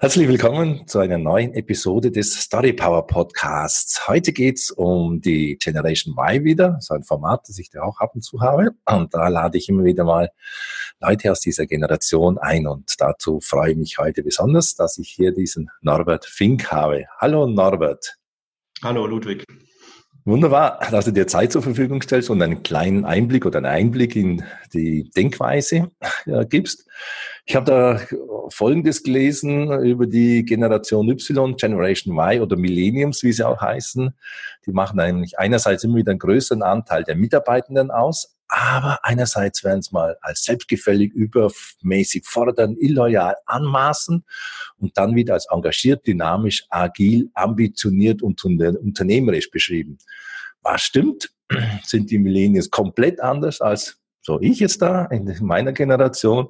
Herzlich willkommen zu einer neuen Episode des Story Power Podcasts. Heute geht's um die Generation Y wieder, so ein Format, das ich da auch ab und zu habe. Und da lade ich immer wieder mal Leute aus dieser Generation ein. Und dazu freue ich mich heute besonders, dass ich hier diesen Norbert Fink habe. Hallo Norbert. Hallo Ludwig. Wunderbar, dass du dir Zeit zur Verfügung stellst und einen kleinen Einblick oder einen Einblick in die Denkweise äh, gibst. Ich habe da Folgendes gelesen über die Generation Y, Generation Y oder Millenniums, wie sie auch heißen. Die machen eigentlich einerseits immer wieder einen größeren Anteil der Mitarbeitenden aus, aber einerseits werden es mal als selbstgefällig, übermäßig fordern, illoyal anmaßen und dann wieder als engagiert, dynamisch, agil, ambitioniert und unternehmerisch beschrieben. Was stimmt? Sind die Millennials komplett anders als so ich jetzt da in meiner Generation?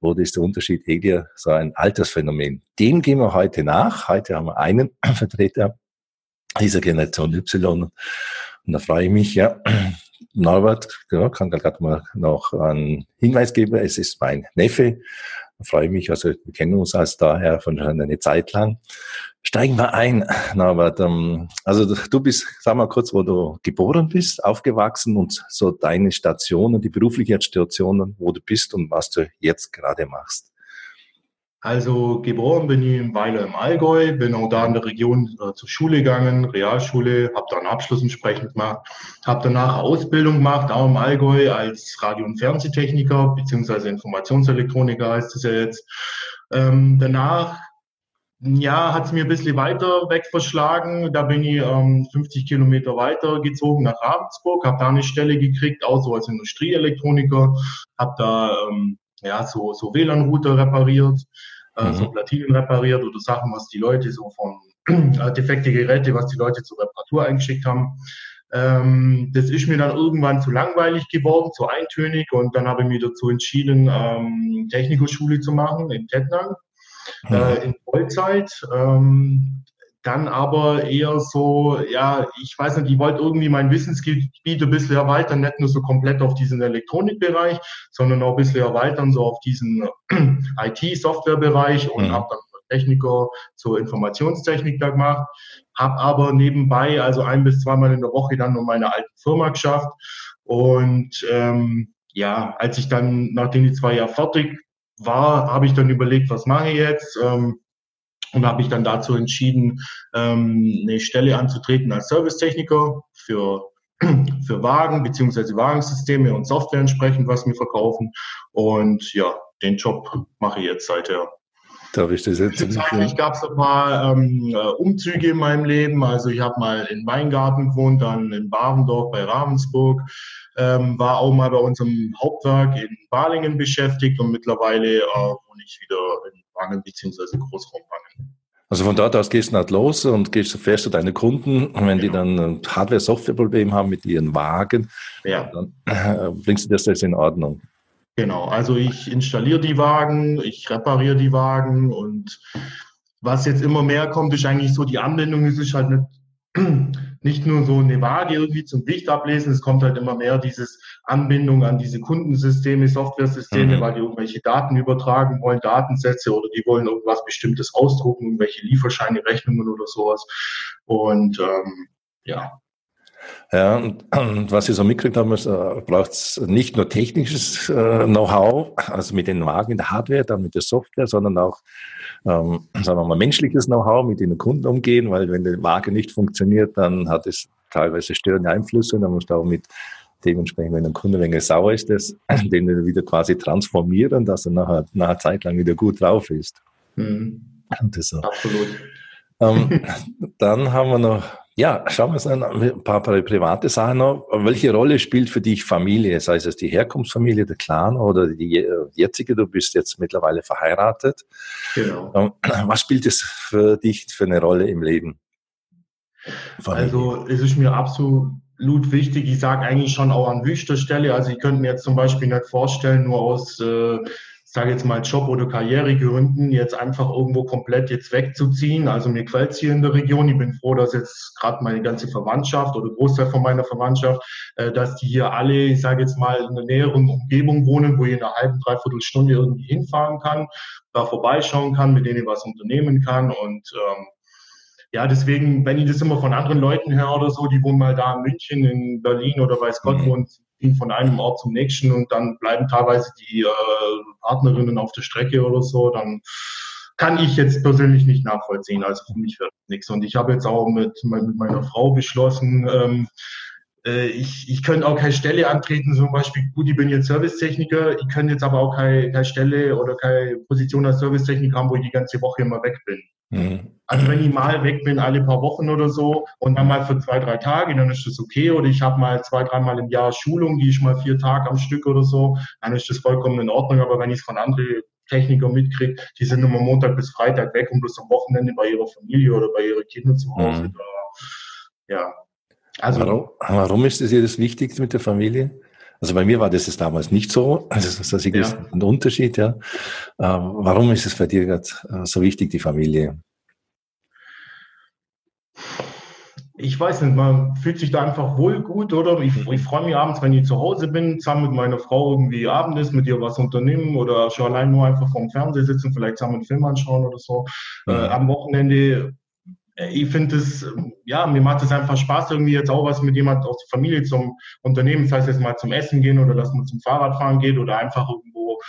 Oder ist der Unterschied eher so ein Altersphänomen? Dem gehen wir heute nach. Heute haben wir einen Vertreter dieser Generation Y. Und da freue ich mich, ja, Norbert, ja, kann gerade mal noch einen Hinweis geben. Es ist mein Neffe. Da freue ich mich, also wir kennen uns als daher von schon eine Zeit lang. Steigen wir ein, Norbert. Ähm, also du bist, sag mal kurz, wo du geboren bist, aufgewachsen und so deine Stationen, die berufliche Stationen, wo du bist und was du jetzt gerade machst. Also geboren bin ich in Weiler im Allgäu, bin auch da in der Region äh, zur Schule gegangen, Realschule, habe da einen Abschluss entsprechend gemacht, habe danach Ausbildung gemacht, auch im Allgäu als Radio- und Fernsehtechniker beziehungsweise Informationselektroniker heißt es ja jetzt. Ähm, danach ja, hat es mir ein bisschen weiter weg verschlagen. Da bin ich ähm, 50 Kilometer weiter gezogen nach Ravensburg, habe da eine Stelle gekriegt, auch so als Industrieelektroniker, habe da ähm, ja, so, so WLAN-Router repariert, äh, mhm. so Platinen repariert oder Sachen, was die Leute so von äh, defekte Geräte, was die Leute zur Reparatur eingeschickt haben. Ähm, das ist mir dann irgendwann zu langweilig geworden, zu eintönig und dann habe ich mich dazu entschieden, ähm, Technikerschule zu machen in Tettnang mhm. äh, in Vollzeit. Ähm, dann aber eher so, ja, ich weiß nicht, ich wollte irgendwie mein Wissensgebiet ein bisschen erweitern, nicht nur so komplett auf diesen Elektronikbereich, sondern auch ein bisschen erweitern, so auf diesen IT-Softwarebereich und mhm. habe dann Techniker zur Informationstechnik da gemacht, habe aber nebenbei, also ein bis zweimal in der Woche dann nur meine alte Firma geschafft und ähm, ja, als ich dann, nachdem die zwei Jahre fertig war, habe ich dann überlegt, was mache ich jetzt? Ähm, und habe ich dann dazu entschieden, ähm, eine Stelle anzutreten als Servicetechniker für für Wagen beziehungsweise Wagensysteme und Software entsprechend, was wir verkaufen. Und ja, den Job mache ich jetzt seither. Darf ich das jetzt Zwischenzeitlich gab es ein paar ähm, äh, Umzüge in meinem Leben. Also ich habe mal in Weingarten gewohnt, dann in Bavendorf bei Ravensburg, ähm, war auch mal bei unserem Hauptwerk in Balingen beschäftigt und mittlerweile äh, wohne ich wieder in Wangen beziehungsweise Großraum Wangen. Also von dort aus gehst du halt los und gehst, fährst du deine Kunden und wenn genau. die dann Hardware-Software-Problem haben mit ihren Wagen, ja. dann äh, bringst du das jetzt in Ordnung. Genau, also ich installiere die Wagen, ich repariere die Wagen und was jetzt immer mehr kommt, ist eigentlich so die Anwendung, es ist halt nicht nicht nur so eine Waage irgendwie zum Gewicht ablesen, es kommt halt immer mehr dieses Anbindung an diese Kundensysteme, Softwaresysteme, mhm. weil die irgendwelche Daten übertragen wollen, Datensätze oder die wollen irgendwas Bestimmtes ausdrucken, irgendwelche Lieferscheine, Rechnungen oder sowas. Und ähm, ja, ja, und, und was ich so mitgekriegt habe, äh, braucht es nicht nur technisches äh, Know-how, also mit den Wagen, in der Hardware, dann mit der Software, sondern auch, ähm, sagen wir mal, menschliches Know-how, mit den Kunden umgehen, weil wenn die Waage nicht funktioniert, dann hat es teilweise störende Einflüsse und dann musst du auch mit dementsprechend, wenn ein Kunde ein wenig sauer ist, das, den wieder quasi transformieren, dass er nachher, nachher Zeit lang wieder gut drauf ist. Mhm. So. Absolut. Ähm, dann haben wir noch ja, schauen wir uns an ein paar, private Sachen noch. Welche Rolle spielt für dich Familie? Sei es die Herkunftsfamilie, der Clan oder die jetzige, du bist jetzt mittlerweile verheiratet. Genau. Ähm, was spielt es für dich für eine Rolle im Leben? Familie. Also es ist mir absolut wichtig. Ich sage eigentlich schon auch an höchster Stelle. Also ich könnte mir jetzt zum Beispiel nicht vorstellen, nur aus äh, sage jetzt mal Job- oder Karrieregründen, jetzt einfach irgendwo komplett jetzt wegzuziehen. Also mir quält hier in der Region. Ich bin froh, dass jetzt gerade meine ganze Verwandtschaft oder Großteil von meiner Verwandtschaft, äh, dass die hier alle, ich sage jetzt mal, in der näheren Umgebung wohnen, wo ich in einer halben, dreiviertel Stunde irgendwie hinfahren kann, da vorbeischauen kann, mit denen ich was unternehmen kann und ähm, ja, deswegen, wenn ich das immer von anderen Leuten höre oder so, die wohnen mal da in München, in Berlin oder weiß Gott mhm. wo und ziehen von einem Ort zum nächsten und dann bleiben teilweise die äh, Partnerinnen auf der Strecke oder so, dann kann ich jetzt persönlich nicht nachvollziehen. Also für mich wird nichts. Und ich habe jetzt auch mit, mit meiner Frau beschlossen, ähm, äh, ich, ich könnte auch keine Stelle antreten, zum Beispiel, gut, ich bin jetzt Servicetechniker, ich könnte jetzt aber auch keine, keine Stelle oder keine Position als Servicetechniker haben, wo ich die ganze Woche immer weg bin. Mhm. Also wenn ich mal weg bin, alle paar Wochen oder so und dann mal für zwei, drei Tage, dann ist das okay. Oder ich habe mal zwei, dreimal im Jahr Schulung, die ich mal vier Tage am Stück oder so, dann ist das vollkommen in Ordnung. Aber wenn ich es von anderen Technikern mitkriege, die sind immer Montag bis Freitag weg und bloß am Wochenende bei ihrer Familie oder bei ihren Kindern zu Hause. Mhm. Da, ja. Also, warum, warum ist es dir das Wichtigste mit der Familie? Also bei mir war das damals nicht so. Also das ist ja. ein Unterschied, ja. Ähm, warum ist es bei dir gerade äh, so wichtig, die Familie? Ich weiß nicht, man fühlt sich da einfach wohl gut, oder? Ich, ich freue mich abends, wenn ich zu Hause bin, zusammen mit meiner Frau irgendwie Abendessen, mit ihr was unternehmen oder schon allein nur einfach vorm Fernseher sitzen, vielleicht zusammen einen Film anschauen oder so. Mhm. Äh, am Wochenende äh, ich finde es, ja, mir macht es einfach Spaß, irgendwie jetzt auch was mit jemand aus der Familie zum Unternehmen, das heißt jetzt mal zum Essen gehen oder dass man zum Fahrradfahren geht oder einfach irgendwo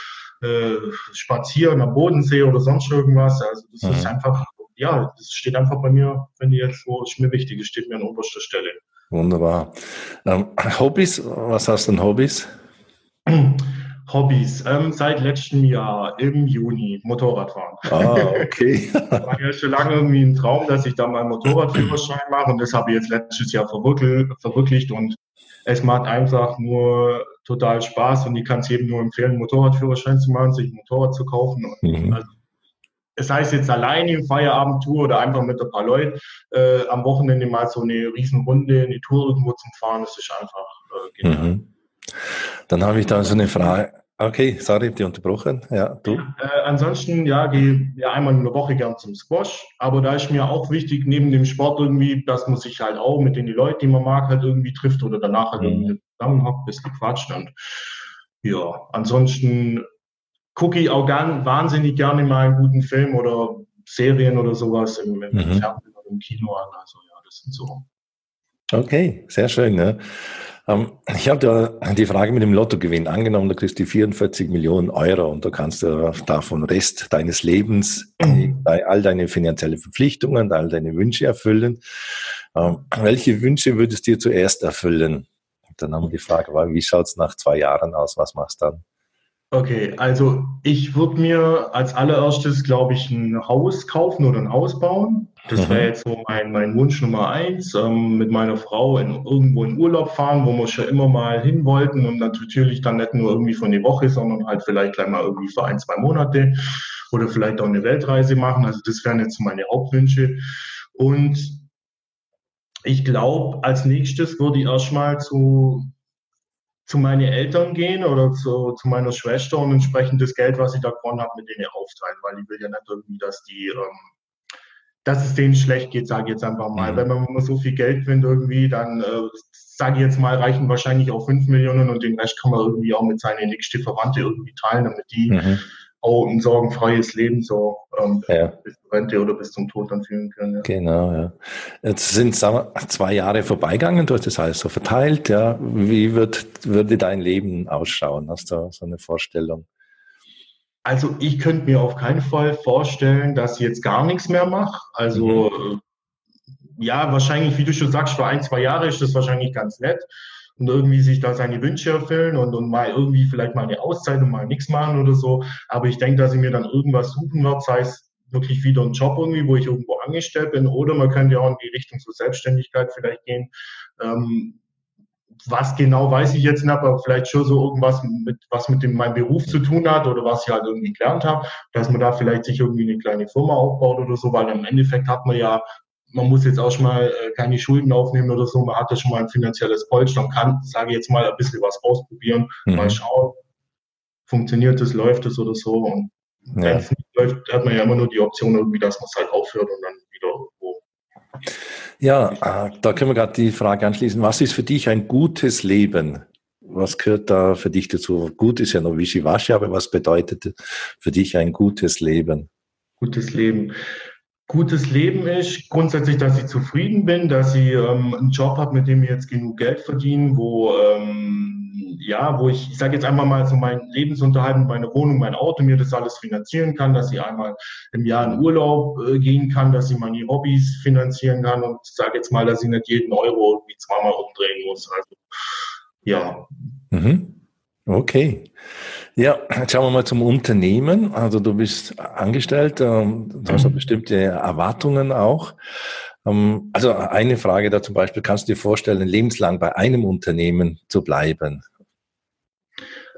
äh, spazieren am Bodensee oder sonst irgendwas. Also das mhm. ist einfach, ja, das steht einfach bei mir, finde ich jetzt so, ist mir wichtig, es steht mir an oberster Stelle. Wunderbar. Ähm, Hobbys, was hast du denn Hobbys? Hobbys. Ähm, seit letztem Jahr im Juni Motorradfahren. Ah, okay. war ja schon lange irgendwie ein Traum, dass ich da mal Motorradführerschein mache und das habe ich jetzt letztes Jahr verwirklicht und es macht einfach nur total Spaß und ich kann es jedem nur empfehlen, Motorradführerschein zu machen, sich ein Motorrad zu kaufen. Mhm. Also, es heißt jetzt alleine im Feierabendtour oder einfach mit ein paar Leuten äh, am Wochenende mal so eine Riesenrunde, eine Tour irgendwo zum Fahren, das ist einfach äh, genial. Mhm. Dann habe ich da so eine Frage. Okay, sorry, die unterbrochen. Ja, du? Äh, ansonsten, ja, gehe ja einmal in der Woche gern zum Squash. Aber da ist mir auch wichtig, neben dem Sport irgendwie, dass man sich halt auch mit den Leuten, die man mag, halt irgendwie trifft oder danach halt mhm. irgendwie zusammenhockt, bisschen quatscht. Und ja, ansonsten gucke ich auch gern, wahnsinnig gerne mal einen guten Film oder Serien oder sowas im, im mhm. Fernsehen oder im Kino an. Also ja, das sind so. Okay, sehr schön. Ne? Ähm, ich habe da die Frage mit dem Lottogewinn angenommen, du kriegst die 44 Millionen Euro und da kannst du davon Rest deines Lebens all deine finanziellen Verpflichtungen, all deine Wünsche erfüllen. Ähm, welche Wünsche würdest du dir zuerst erfüllen? dann haben wir die Frage, wie schaut es nach zwei Jahren aus? Was machst du dann? Okay, also ich würde mir als allererstes, glaube ich, ein Haus kaufen oder ein Haus bauen. Das wäre mhm. jetzt so mein, mein Wunsch Nummer eins, ähm, mit meiner Frau in, irgendwo in Urlaub fahren, wo wir schon immer mal hin wollten und natürlich dann nicht nur irgendwie von der Woche, sondern halt vielleicht gleich mal irgendwie für ein, zwei Monate oder vielleicht auch eine Weltreise machen. Also das wären jetzt so meine Hauptwünsche. Und ich glaube, als nächstes würde ich erstmal zu zu meinen Eltern gehen oder zu, zu meiner Schwester und entsprechend das Geld, was ich da gewonnen habe, mit denen aufteilen, weil ich will ja nicht irgendwie, dass die, ähm, dass es denen schlecht geht, sage ich jetzt einfach mal. Mhm. Wenn man immer so viel Geld gewinnt irgendwie, dann äh, sage ich jetzt mal, reichen wahrscheinlich auch fünf Millionen und den Rest kann man irgendwie auch mit seinen nächsten Verwandten irgendwie teilen, damit die mhm auch ein sorgenfreies Leben so ähm, ja. bis zur Rente oder bis zum Tod dann führen können. Ja. Genau, ja. Jetzt sind wir, zwei Jahre vorbeigegangen, du hast das alles so verteilt, ja. Wie wird, würde dein Leben ausschauen? Hast du so eine Vorstellung? Also ich könnte mir auf keinen Fall vorstellen, dass ich jetzt gar nichts mehr mache. Also mhm. ja, wahrscheinlich, wie du schon sagst, für ein, zwei Jahre ist das wahrscheinlich ganz nett und irgendwie sich da seine Wünsche erfüllen und, und mal irgendwie vielleicht mal eine Auszeit und mal nichts machen oder so. Aber ich denke, dass ich mir dann irgendwas suchen werde, sei es wirklich wieder ein Job irgendwie, wo ich irgendwo angestellt bin, oder man könnte ja auch in die Richtung zur Selbstständigkeit vielleicht gehen. Ähm, was genau weiß ich jetzt nicht, aber vielleicht schon so irgendwas mit, was mit dem, meinem Beruf zu tun hat oder was ich halt irgendwie gelernt habe, dass man da vielleicht sich irgendwie eine kleine Firma aufbaut oder so, weil im Endeffekt hat man ja man muss jetzt auch schon mal äh, keine Schulden aufnehmen oder so, man hat ja schon mal ein finanzielles Polster und kann, sage ich jetzt mal, ein bisschen was ausprobieren, mhm. mal schauen. funktioniert es, läuft es oder so. Und ja. wenn es nicht läuft, hat man ja immer nur die Option irgendwie, dass man es halt aufhört und dann wieder irgendwo. Ja, äh, da können wir gerade die Frage anschließen. Was ist für dich ein gutes Leben? Was gehört da für dich dazu? Gut ist ja noch wischiwaschi, aber was bedeutet für dich ein gutes Leben? Gutes Leben. Gutes Leben ist grundsätzlich, dass ich zufrieden bin, dass ich ähm, einen Job habe, mit dem ich jetzt genug Geld verdiene, wo ähm, ja, wo ich, ich sage jetzt einmal mal so meinen Lebensunterhalt, meine Wohnung, mein Auto, mir das alles finanzieren kann, dass ich einmal im Jahr in Urlaub äh, gehen kann, dass ich meine Hobbys finanzieren kann und sage jetzt mal, dass ich nicht jeden Euro irgendwie zweimal umdrehen muss. Also ja. Mhm. Okay. Ja, jetzt schauen wir mal zum Unternehmen. Also du bist angestellt, ähm, du hast ja bestimmte Erwartungen auch. Ähm, also eine Frage da zum Beispiel, kannst du dir vorstellen, lebenslang bei einem Unternehmen zu bleiben?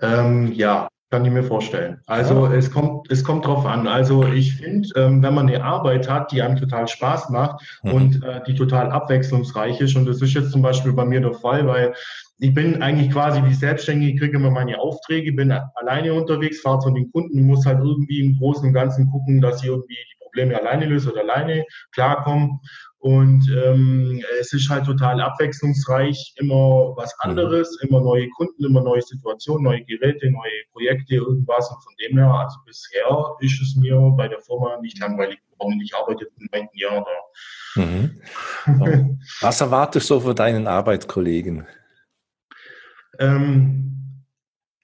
Ähm, ja, kann ich mir vorstellen. Also ja. es kommt, es kommt drauf an. Also ich finde, ähm, wenn man eine Arbeit hat, die einem total Spaß macht mhm. und äh, die total abwechslungsreich ist, und das ist jetzt zum Beispiel bei mir der Fall, weil ich bin eigentlich quasi wie Selbstständige, kriege immer meine Aufträge, bin alleine unterwegs, fahre zu den Kunden, muss halt irgendwie im Großen und Ganzen gucken, dass ich irgendwie die Probleme alleine löse oder alleine klarkomme. Und ähm, es ist halt total abwechslungsreich, immer was mhm. anderes, immer neue Kunden, immer neue Situationen, neue Geräte, neue Projekte, irgendwas. Und von dem her, also bisher ist es mir bei der Firma nicht langweilig geworden. Ich arbeite im neunten Jahr da. Mhm. Was erwartest du von deinen Arbeitskollegen? Ähm,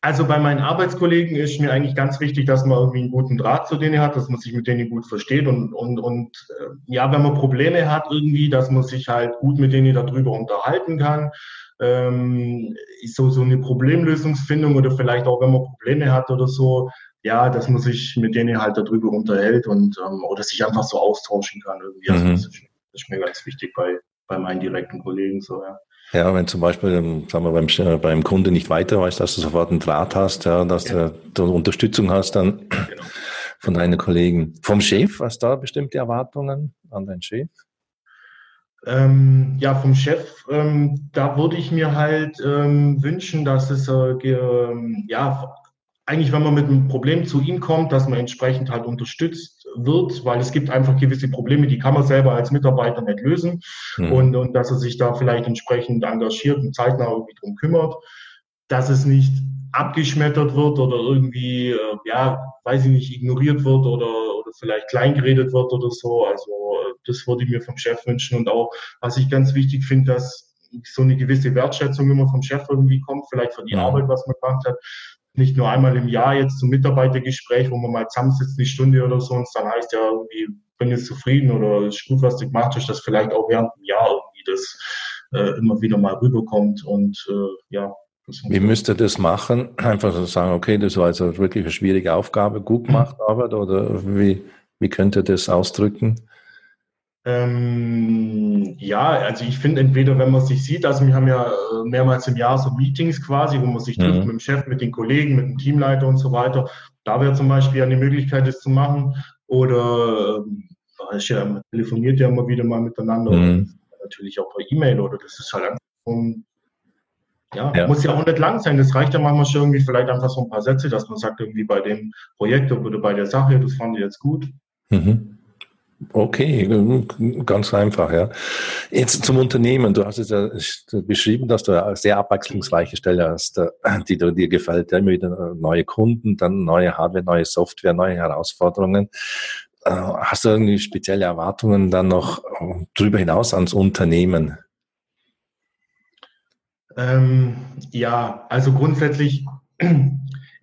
also bei meinen Arbeitskollegen ist mir eigentlich ganz wichtig, dass man irgendwie einen guten Draht zu denen hat, dass man sich mit denen gut versteht und, und, und äh, ja, wenn man Probleme hat irgendwie, dass man sich halt gut mit denen darüber unterhalten kann. Ähm, so, so eine Problemlösungsfindung oder vielleicht auch, wenn man Probleme hat oder so, ja, dass man sich mit denen halt darüber unterhält und ähm, oder sich einfach so austauschen kann irgendwie. Also mhm. das, ist, das ist mir ganz wichtig bei, bei meinen direkten Kollegen so, ja. Ja, wenn zum Beispiel, ähm, sagen wir, beim, äh, beim Kunde nicht weiter weißt, dass du sofort einen Draht hast, ja, dass ja. Du, du Unterstützung hast dann genau. von deinen Kollegen. Vom Chef, was da bestimmte Erwartungen an deinen Chef? Ähm, ja, vom Chef, ähm, da würde ich mir halt ähm, wünschen, dass es äh, ähm, ja eigentlich, wenn man mit einem Problem zu ihm kommt, dass man entsprechend halt unterstützt wird, weil es gibt einfach gewisse Probleme, die kann man selber als Mitarbeiter nicht lösen mhm. und, und dass er sich da vielleicht entsprechend engagiert und zeitnah irgendwie drum kümmert, dass es nicht abgeschmettert wird oder irgendwie, äh, ja, weiß ich nicht, ignoriert wird oder, oder vielleicht kleingeredet wird oder so. Also äh, das würde ich mir vom Chef wünschen und auch, was ich ganz wichtig finde, dass so eine gewisse Wertschätzung immer vom Chef irgendwie kommt, vielleicht für die mhm. Arbeit, was man gemacht hat, nicht nur einmal im Jahr jetzt zum Mitarbeitergespräch, wo man mal zusammensitzt, eine Stunde oder so, und es dann heißt ja irgendwie, bin jetzt zufrieden oder ist gut, was du gemacht hast, dass vielleicht auch während dem Jahr irgendwie das äh, immer wieder mal rüberkommt und äh, ja. Wie müsste das machen? Einfach so sagen, okay, das war also wirklich eine schwierige Aufgabe, gut gemacht, Arbeit, oder wie, wie könnte das ausdrücken? Ähm, ja, also ich finde entweder, wenn man sich sieht, also wir haben ja äh, mehrmals im Jahr so Meetings quasi, wo man sich trifft mhm. mit dem Chef, mit den Kollegen, mit dem Teamleiter und so weiter. Da wäre zum Beispiel eine Möglichkeit, das zu machen. Oder äh, ja, man telefoniert ja immer wieder mal miteinander. Mhm. Natürlich auch per E-Mail oder das ist halt einfach um, ja, ja, muss ja auch nicht lang sein. Das reicht ja manchmal schon irgendwie vielleicht einfach so ein paar Sätze, dass man sagt, irgendwie bei dem Projekt oder bei der Sache, das fand ich jetzt gut. Mhm. Okay, ganz einfach, ja. Jetzt zum Unternehmen. Du hast es ja beschrieben, dass du eine sehr abwechslungsreiche Stelle hast, äh, die dir gefällt. Immer wieder neue Kunden, dann neue Hardware, neue Software, neue Herausforderungen. Äh, hast du irgendwie spezielle Erwartungen dann noch darüber hinaus ans Unternehmen? Ähm, ja, also grundsätzlich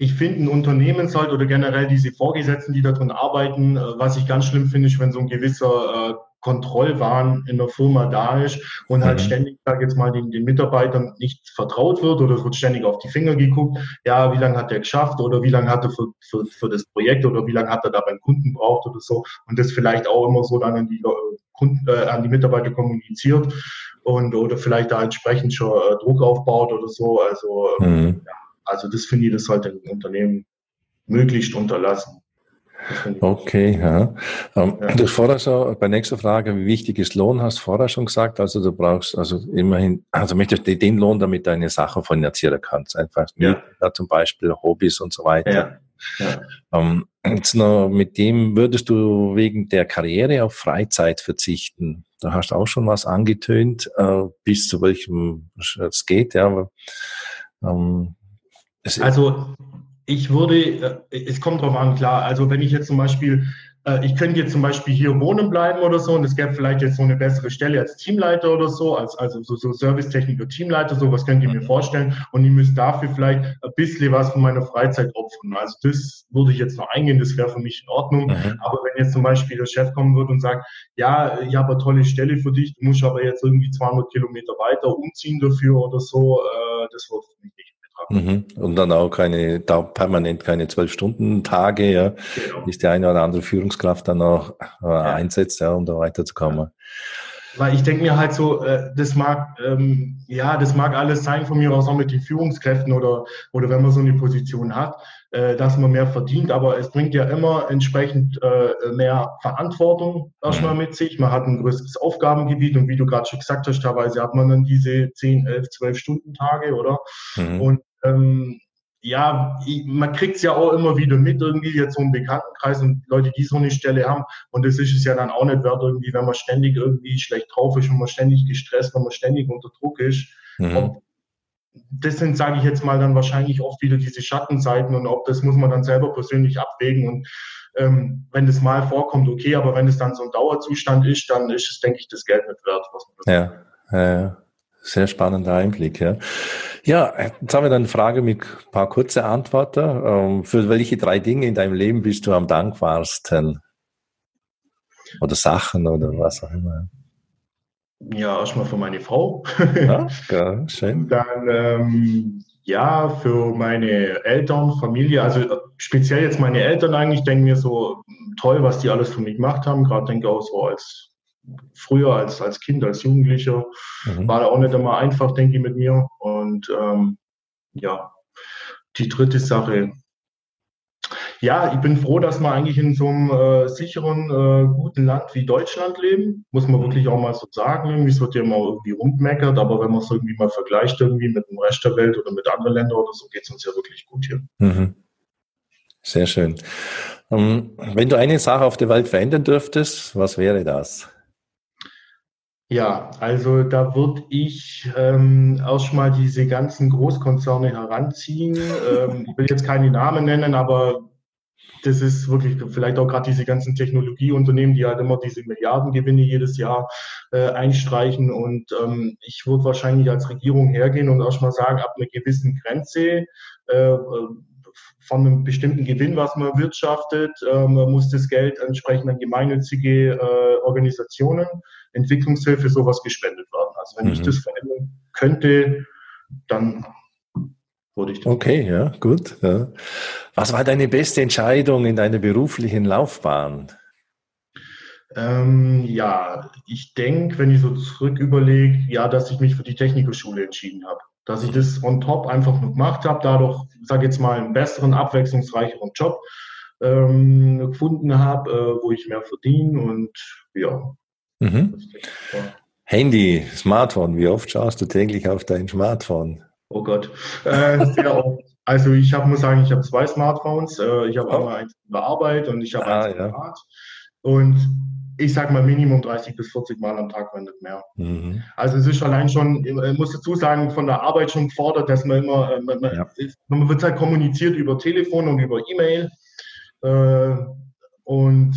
ich finde, ein Unternehmen sollte oder generell diese Vorgesetzten, die darin arbeiten, äh, was ich ganz schlimm finde, ist, wenn so ein gewisser äh, Kontrollwahn in der Firma da ist und halt mhm. ständig, sag jetzt mal, den, den Mitarbeitern nicht vertraut wird oder es wird ständig auf die Finger geguckt, ja, wie lange hat er geschafft oder wie lange hat er für, für, für das Projekt oder wie lange hat er da beim Kunden braucht oder so und das vielleicht auch immer so dann an die Kunden, äh, an die Mitarbeiter kommuniziert und oder vielleicht da entsprechend schon äh, Druck aufbaut oder so. Also ähm, mhm. ja, also das finde ich, das sollte ein Unternehmen möglichst unterlassen. Okay, ja. Ähm, ja. Du vorher schon, bei nächster Frage, wie wichtig ist Lohn, hast du vorher schon gesagt. Also du brauchst also immerhin, also möchtest du den Lohn, damit deine Sache finanzieren kannst. Einfach ja. ja zum Beispiel Hobbys und so weiter. Ja. Ähm, jetzt noch mit dem würdest du wegen der Karriere auf Freizeit verzichten. Da hast du auch schon was angetönt, äh, bis zu welchem es geht, ja. Ähm, also ich würde, äh, es kommt drauf an, klar. Also wenn ich jetzt zum Beispiel äh, ich könnte jetzt zum Beispiel hier wohnen bleiben oder so und es gäbe vielleicht jetzt so eine bessere Stelle als Teamleiter oder so, als also so, so Servicetechniker, Teamleiter, so was könnt ihr mir vorstellen und ich müsste dafür vielleicht ein bisschen was von meiner Freizeit opfern. Also das würde ich jetzt noch eingehen, das wäre für mich in Ordnung. Mhm. Aber wenn jetzt zum Beispiel der Chef kommen würde und sagt, ja, ich habe eine tolle Stelle für dich, du musst aber jetzt irgendwie 200 Kilometer weiter umziehen dafür oder so, äh, das würde für mich nicht Mhm. Und dann auch keine, da permanent keine zwölf Stunden Tage, ja, genau. ist die eine oder andere Führungskraft dann auch äh, ja. einsetzt, ja, um da weiterzukommen. Ja. Weil ich denke mir halt so, äh, das mag, ähm, ja, das mag alles sein von mir aus auch mit den Führungskräften oder, oder wenn man so eine Position hat, äh, dass man mehr verdient, aber es bringt ja immer entsprechend äh, mehr Verantwortung erstmal mhm. mit sich. Man hat ein größeres Aufgabengebiet und wie du gerade schon gesagt hast, teilweise hat man dann diese 10, 11, 12 Stunden Tage, oder? Mhm. Und ähm, ja, man kriegt es ja auch immer wieder mit, irgendwie jetzt so im Bekanntenkreis und Leute, die so eine Stelle haben. Und das ist es ja dann auch nicht wert, irgendwie, wenn man ständig irgendwie schlecht drauf ist, wenn man ständig gestresst, wenn man ständig unter Druck ist. Mhm. das sind, sage ich jetzt mal, dann wahrscheinlich oft wieder diese Schattenseiten und ob das muss man dann selber persönlich abwägen. Und ähm, wenn das mal vorkommt, okay, aber wenn es dann so ein Dauerzustand ist, dann ist es, denke ich, das Geld nicht wert, was man ja, ja, ja. Sehr spannender Einblick, ja. Ja, jetzt haben wir dann eine Frage mit ein paar kurze Antworten. Ähm, für welche drei Dinge in deinem Leben bist du am dankbarsten? Oder Sachen oder was auch immer. Ja, erstmal für meine Frau. Ja, ja schön. Dann ähm, ja, für meine Eltern, Familie, also speziell jetzt meine Eltern eigentlich, denken mir so toll, was die alles für mich gemacht haben. Gerade denke ich auch so als früher als, als Kind, als Jugendlicher. Mhm. War da auch nicht immer einfach, denke ich, mit mir. Und ähm, ja, die dritte Sache. Ja, ich bin froh, dass wir eigentlich in so einem äh, sicheren, äh, guten Land wie Deutschland leben. Muss man wirklich auch mal so sagen. Irgendwie, es wird ja immer irgendwie rumgemeckert, aber wenn man es irgendwie mal vergleicht irgendwie mit dem Rest der Welt oder mit anderen Ländern oder so, geht es uns ja wirklich gut hier. Mhm. Sehr schön. Ähm, wenn du eine Sache auf der Welt verändern dürftest, was wäre das? Ja, also da würde ich ähm, erstmal diese ganzen Großkonzerne heranziehen. Ähm, ich will jetzt keine Namen nennen, aber das ist wirklich vielleicht auch gerade diese ganzen Technologieunternehmen, die halt immer diese Milliardengewinne jedes Jahr äh, einstreichen. Und ähm, ich würde wahrscheinlich als Regierung hergehen und erstmal sagen, ab einer gewissen Grenze äh, von einem bestimmten Gewinn, was man wirtschaftet, äh, muss das Geld entsprechend an gemeinnützige äh, Organisationen Entwicklungshilfe sowas gespendet werden. Also wenn mhm. ich das verändern könnte, dann würde ich das. Okay, ja, gut. Ja. Was war deine beste Entscheidung in deiner beruflichen Laufbahn? Ähm, ja, ich denke, wenn ich so zurück überlege, ja, dass ich mich für die Technikerschule entschieden habe. Dass ich das on top einfach nur gemacht habe, dadurch, sage jetzt mal, einen besseren, abwechslungsreicheren Job ähm, gefunden habe, äh, wo ich mehr verdiene und ja, Mhm. Handy, Smartphone, wie oft schaust du täglich auf dein Smartphone? Oh Gott, äh, sehr oft. Also ich hab, muss sagen, ich habe zwei Smartphones. Äh, ich habe oh. einmal eins für Arbeit und ich habe ah, eins privat. Ja. Und ich sage mal Minimum 30 bis 40 Mal am Tag, wenn nicht mehr. Mhm. Also es ist allein schon, ich muss dazu sagen, von der Arbeit schon gefordert, dass man immer, äh, man, ja. man wird halt kommuniziert über Telefon und über E-Mail. Äh, und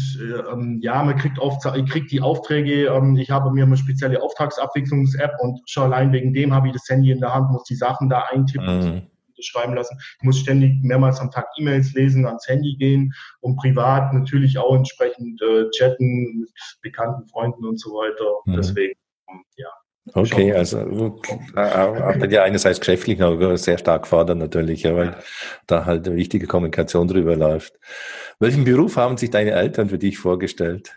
ähm, ja, man kriegt oft, ich kriege die Aufträge, ähm, ich habe mir eine spezielle Auftragsabwicklungs-App und schon allein wegen dem habe ich das Handy in der Hand, muss die Sachen da eintippen, mhm. schreiben lassen. Ich muss ständig mehrmals am Tag E-Mails lesen, ans Handy gehen und privat natürlich auch entsprechend äh, chatten mit bekannten Freunden und so weiter. Mhm. Deswegen, ja. Okay, also aber ja einerseits geschäftlich aber sehr stark fordern natürlich, ja, weil da halt eine wichtige Kommunikation drüber läuft. Welchen Beruf haben sich deine Eltern für dich vorgestellt?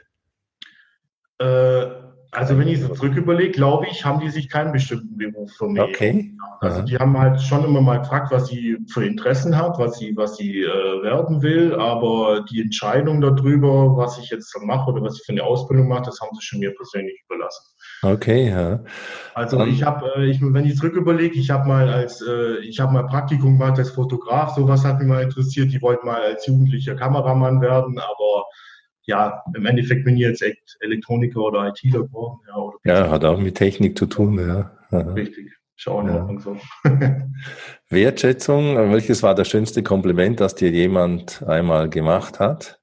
Äh, Also wenn ich so zurück überlege, glaube ich, haben die sich keinen bestimmten Beruf für mich. Okay. Also die haben halt schon immer mal gefragt, was sie für Interessen hat, was sie, was sie äh, werden will, aber die Entscheidung darüber, was ich jetzt mache oder was ich für eine Ausbildung mache, das haben sie schon mir persönlich überlassen. Okay, ja. Also ich habe, äh, ich, wenn ich zurück überlege, ich habe mal als, äh, ich habe mal Praktikum gemacht als Fotograf, sowas hat mich mal interessiert. Die wollten mal als jugendlicher Kameramann werden, aber ja, im Endeffekt bin ich jetzt Elektroniker oder ITler geworden. Ja, oder ja, hat auch mit Technik zu tun, ja. Richtig. Schauen ja. und so. Wertschätzung, welches war das schönste Kompliment, das dir jemand einmal gemacht hat?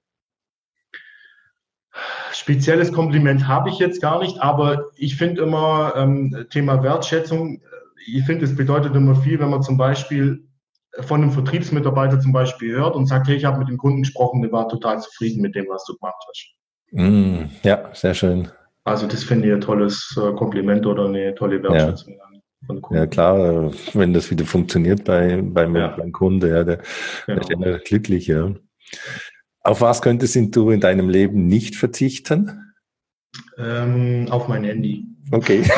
Spezielles Kompliment habe ich jetzt gar nicht, aber ich finde immer ähm, Thema Wertschätzung, ich finde, es bedeutet immer viel, wenn man zum Beispiel von einem Vertriebsmitarbeiter zum Beispiel hört und sagt, hey, ich habe mit dem Kunden gesprochen, der war total zufrieden mit dem, was du gemacht hast. Mm, ja, sehr schön. Also das finde ich ein tolles äh, Kompliment oder eine tolle Wertschätzung. Ja. Ja klar, wenn das wieder funktioniert bei, beim, ja. beim Kunde, ja, der, genau. der ist immer glücklich. Ja. Auf was könntest du in deinem Leben nicht verzichten? Ähm, auf mein Handy. Okay.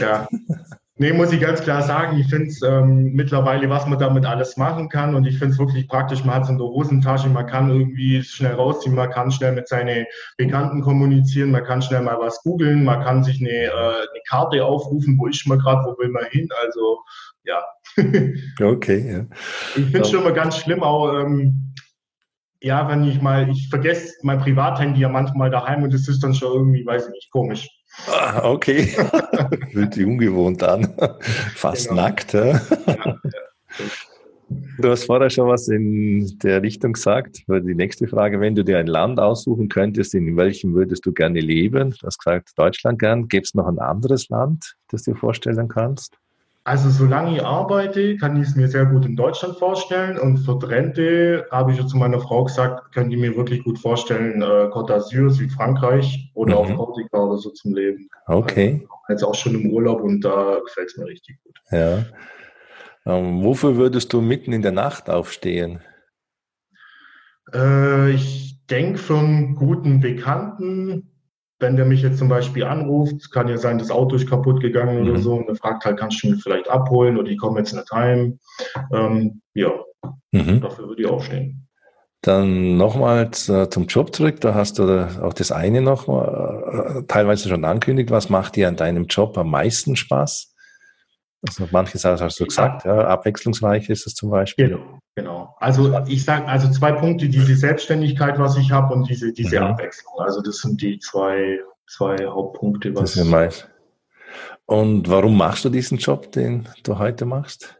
ja, Nee, muss ich ganz klar sagen, ich finde es ähm, mittlerweile, was man damit alles machen kann und ich finde es wirklich praktisch, man hat es in der Hosentasche, man kann irgendwie schnell rausziehen, man kann schnell mit seinen Bekannten kommunizieren, man kann schnell mal was googeln, man kann sich eine, äh, eine Karte aufrufen, wo ist man gerade, wo will man hin, also ja. okay, ja. Ich finde es schon mal ganz schlimm, auch ähm, ja, wenn ich mal, ich vergesse mein Privathandy ja manchmal daheim und es ist dann schon irgendwie, weiß ich nicht, komisch. Ah, okay. Fühlt sich ungewohnt an. Fast genau. nackt. Ja? Ja, Du hast vorher schon was in der Richtung gesagt. Die nächste Frage, wenn du dir ein Land aussuchen könntest, in welchem würdest du gerne leben? Du hast gesagt, Deutschland gern. Gäbe es noch ein anderes Land, das du dir vorstellen kannst? Also solange ich arbeite, kann ich es mir sehr gut in Deutschland vorstellen. Und für die Rente habe ich ja zu meiner Frau gesagt, könnte ich mir wirklich gut vorstellen, äh, Côte d'Azur, Südfrankreich oder mhm. auf Korsika oder so zum Leben. Okay. Also jetzt auch schon im Urlaub und da gefällt es mir richtig gut. Ja. Ähm, wofür würdest du mitten in der Nacht aufstehen? Äh, ich denke für einen guten Bekannten, wenn der mich jetzt zum Beispiel anruft, kann ja sein, das Auto ist kaputt gegangen mhm. oder so, und er fragt halt, kannst du mich vielleicht abholen oder ich komme jetzt nicht heim. Ähm, ja, mhm. dafür würde ich aufstehen. Dann nochmals äh, zum Job zurück. Da hast du auch das eine noch äh, teilweise schon angekündigt. Was macht dir an deinem Job am meisten Spaß? Also manches hast du gesagt, ja, abwechslungsreich ist es zum Beispiel. Genau, genau. Also ich sage, also zwei Punkte, diese Selbstständigkeit, was ich habe und diese, diese mhm. Abwechslung. Also das sind die zwei, zwei Hauptpunkte. Was das ist meist. Und warum machst du diesen Job, den du heute machst?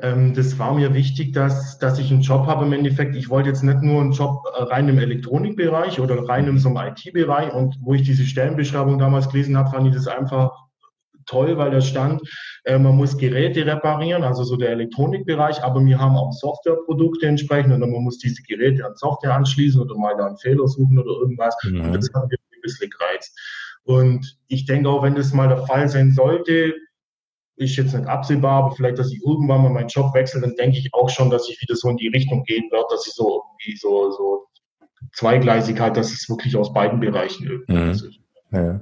Ähm, das war mir wichtig, dass, dass ich einen Job habe im Endeffekt. Ich wollte jetzt nicht nur einen Job äh, rein im Elektronikbereich oder rein im so IT-Bereich. Und wo ich diese Stellenbeschreibung damals gelesen habe, fand ich das einfach toll, weil da stand, äh, man muss Geräte reparieren, also so der Elektronikbereich, aber wir haben auch Softwareprodukte entsprechend und man muss diese Geräte an Software anschließen oder mal da einen Fehler suchen oder irgendwas. Mhm. Und das hat mir ein bisschen gereizt. Und ich denke auch, wenn das mal der Fall sein sollte, ist jetzt nicht absehbar, aber vielleicht, dass ich irgendwann mal meinen Job wechsle, dann denke ich auch schon, dass ich wieder so in die Richtung gehen werde, dass ich so irgendwie so, so zweigleisig halt, dass es wirklich aus beiden Bereichen irgendwie mhm. ist. Ja.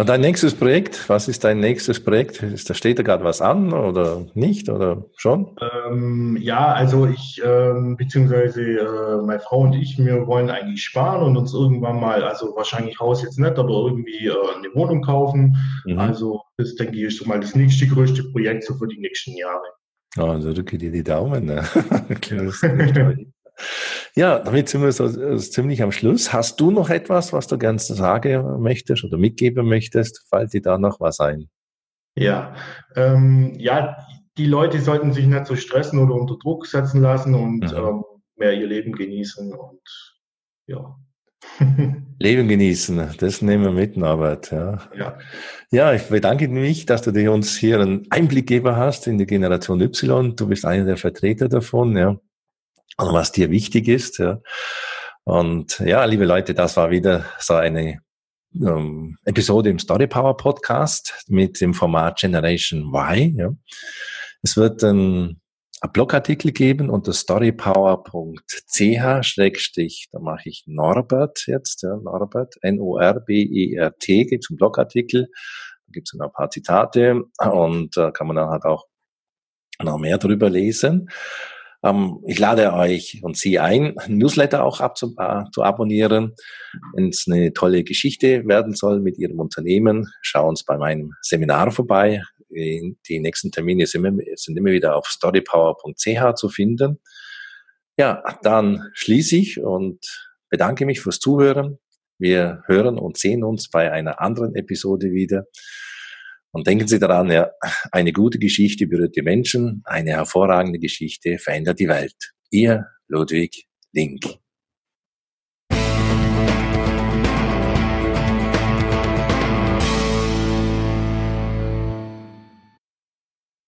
Und dein nächstes Projekt, was ist dein nächstes Projekt? Ist, da steht da gerade was an oder nicht oder schon? Ähm, ja, also ich, ähm, beziehungsweise äh, meine Frau und ich, wir wollen eigentlich sparen und uns irgendwann mal, also wahrscheinlich Haus jetzt nicht, aber irgendwie äh, eine Wohnung kaufen. Mhm. Also das denke ich ist schon mal das nächste größte Projekt so für die nächsten Jahre. Also drücke dir die Daumen. Ne? Ja, damit sind wir so äh, ziemlich am Schluss. Hast du noch etwas, was du gerne sagen möchtest oder mitgeben möchtest? Fällt dir da noch was ein? Ja, ähm, ja, die Leute sollten sich nicht so stressen oder unter Druck setzen lassen und mhm. ähm, mehr ihr Leben genießen und ja. Leben genießen, das nehmen wir mit, Norbert. Ja. ja. ja, ich bedanke mich, dass du dir uns hier einen Einblick gegeben hast in die Generation Y. Du bist einer der Vertreter davon. Ja und was dir wichtig ist. Ja. Und ja, liebe Leute, das war wieder so eine ähm, Episode im Story Power Podcast mit dem Format Generation Y. Ja. Es wird ein Blogartikel geben unter storypower.ch, da mache ich Norbert jetzt, ja, Norbert, N-O-R-B-E-R-T, gibt es einen Blogartikel, da gibt es ein paar Zitate und da äh, kann man dann halt auch noch mehr drüber lesen. Ähm, ich lade euch und Sie ein, Newsletter auch abzu, äh, zu abonnieren. Wenn es eine tolle Geschichte werden soll mit Ihrem Unternehmen, schauen Sie bei meinem Seminar vorbei. Die nächsten Termine sind immer, sind immer wieder auf storypower.ch zu finden. Ja, dann schließe ich und bedanke mich fürs Zuhören. Wir hören und sehen uns bei einer anderen Episode wieder. Und denken Sie daran, ja, eine gute Geschichte berührt die Menschen, eine hervorragende Geschichte verändert die Welt. Ihr Ludwig Link.